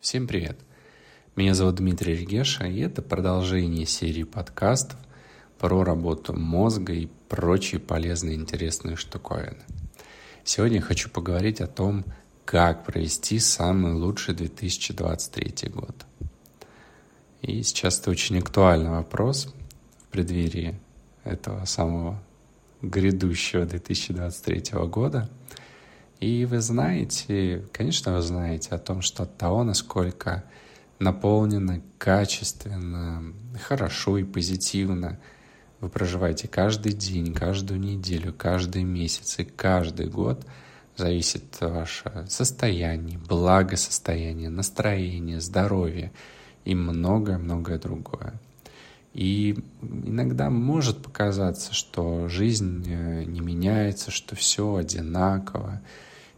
Всем привет! Меня зовут Дмитрий Регеша, и это продолжение серии подкастов про работу мозга и прочие полезные интересные штуковины. Сегодня я хочу поговорить о том, как провести самый лучший 2023 год. И сейчас это очень актуальный вопрос в преддверии этого самого грядущего 2023 года – и вы знаете, конечно, вы знаете о том, что от того, насколько наполнено качественно, хорошо и позитивно вы проживаете каждый день, каждую неделю, каждый месяц и каждый год, зависит ваше состояние, благосостояние, настроение, здоровье и многое-многое другое. И иногда может показаться, что жизнь э, не меняется, что все одинаково,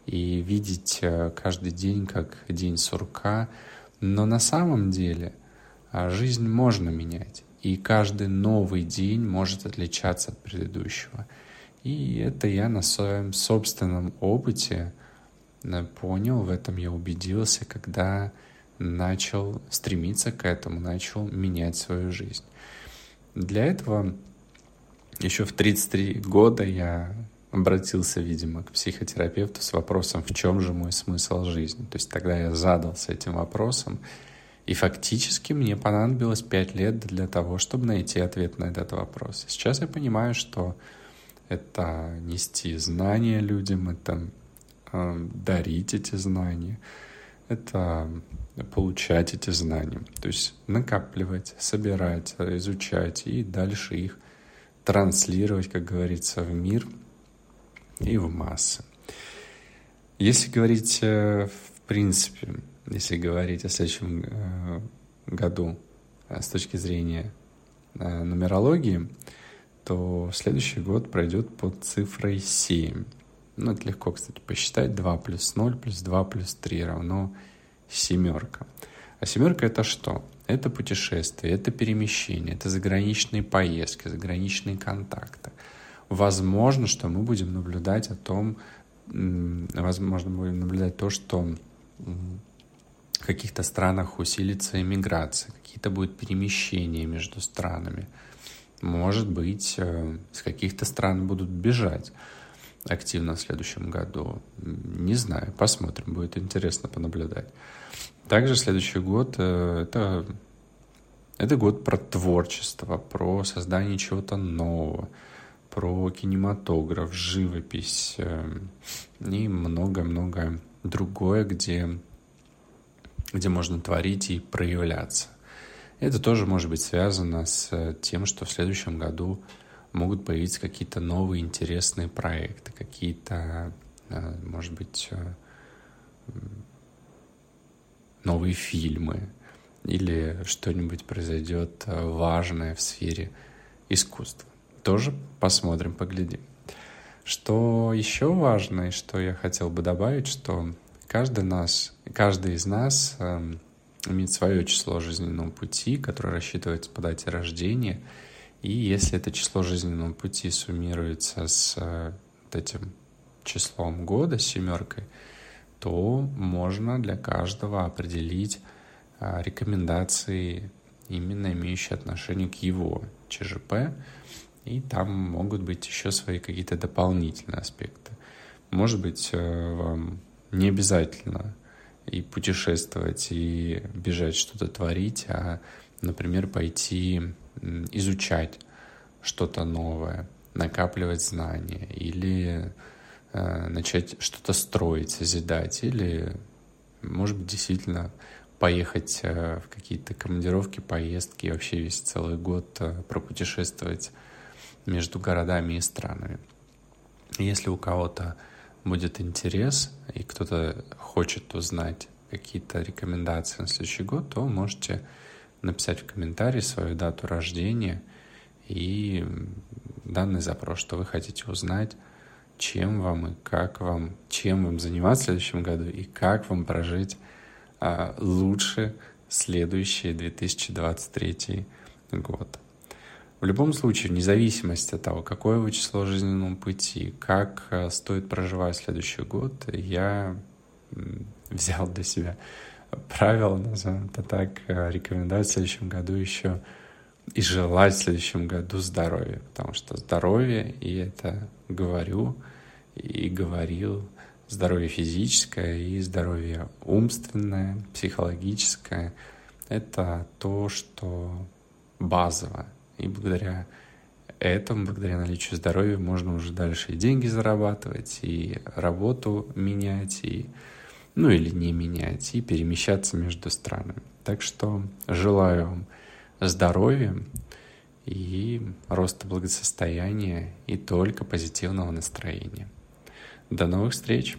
и видеть э, каждый день как день сурка. Но на самом деле а, жизнь можно менять, и каждый новый день может отличаться от предыдущего. И это я на своем собственном опыте э, понял, в этом я убедился, когда начал стремиться к этому, начал менять свою жизнь. Для этого еще в 33 года я обратился, видимо, к психотерапевту с вопросом, в чем же мой смысл жизни. То есть тогда я задался этим вопросом, и фактически мне понадобилось пять лет для того, чтобы найти ответ на этот вопрос. Сейчас я понимаю, что это нести знания людям, это э, дарить эти знания, это получать эти знания. То есть накапливать, собирать, изучать и дальше их транслировать, как говорится, в мир – и в массы. Если говорить э, в принципе, если говорить о следующем э, году э, с точки зрения нумерологии, то следующий год пройдет под цифрой 7. Ну, это легко, кстати, посчитать. 2 плюс 0 плюс 2 плюс 3 равно семерка. А семерка это что? Это путешествие, это перемещение, это заграничные поездки, заграничные контакты возможно, что мы будем наблюдать о том, возможно, будем наблюдать то, что в каких-то странах усилится иммиграция, какие-то будут перемещения между странами. Может быть, э, с каких-то стран будут бежать активно в следующем году. Не знаю, посмотрим, будет интересно понаблюдать. Также следующий год э, это, это год про творчество, про создание чего-то нового про кинематограф, живопись э, и много-много другое, где, где можно творить и проявляться. Это тоже может быть связано с тем, что в следующем году могут появиться какие-то новые интересные проекты, какие-то, э, может быть, э, новые фильмы или что-нибудь произойдет важное в сфере искусства тоже посмотрим, поглядим. Что еще важно и что я хотел бы добавить, что каждый, нас, каждый из нас э, имеет свое число жизненного пути, которое рассчитывается по дате рождения. И если это число жизненного пути суммируется с э, вот этим числом года, семеркой, то можно для каждого определить э, рекомендации, именно имеющие отношение к его ЧЖП, и там могут быть еще свои какие-то дополнительные аспекты. Может быть, э, вам не обязательно и путешествовать, и бежать что-то творить, а, например, пойти изучать что-то новое, накапливать знания или э, начать что-то строить, созидать, или, может быть, действительно поехать э, в какие-то командировки, поездки, вообще весь целый год э, пропутешествовать между городами и странами. Если у кого-то будет интерес и кто-то хочет узнать какие-то рекомендации на следующий год, то можете написать в комментарии свою дату рождения и данный запрос, что вы хотите узнать, чем вам и как вам, чем вам заниматься в следующем году и как вам прожить а, лучше следующий 2023 год. В любом случае, вне зависимости от того, какое вы число жизненного пути, как э, стоит проживать следующий год, я взял для себя правило, назовем это так, э, рекомендовать в следующем году еще и желать в следующем году здоровья, потому что здоровье, и это говорю и говорил, здоровье физическое и здоровье умственное, психологическое, это то, что базово. И благодаря этому, благодаря наличию здоровья, можно уже дальше и деньги зарабатывать, и работу менять, и ну или не менять, и перемещаться между странами. Так что желаю вам здоровья и роста благосостояния и только позитивного настроения. До новых встреч!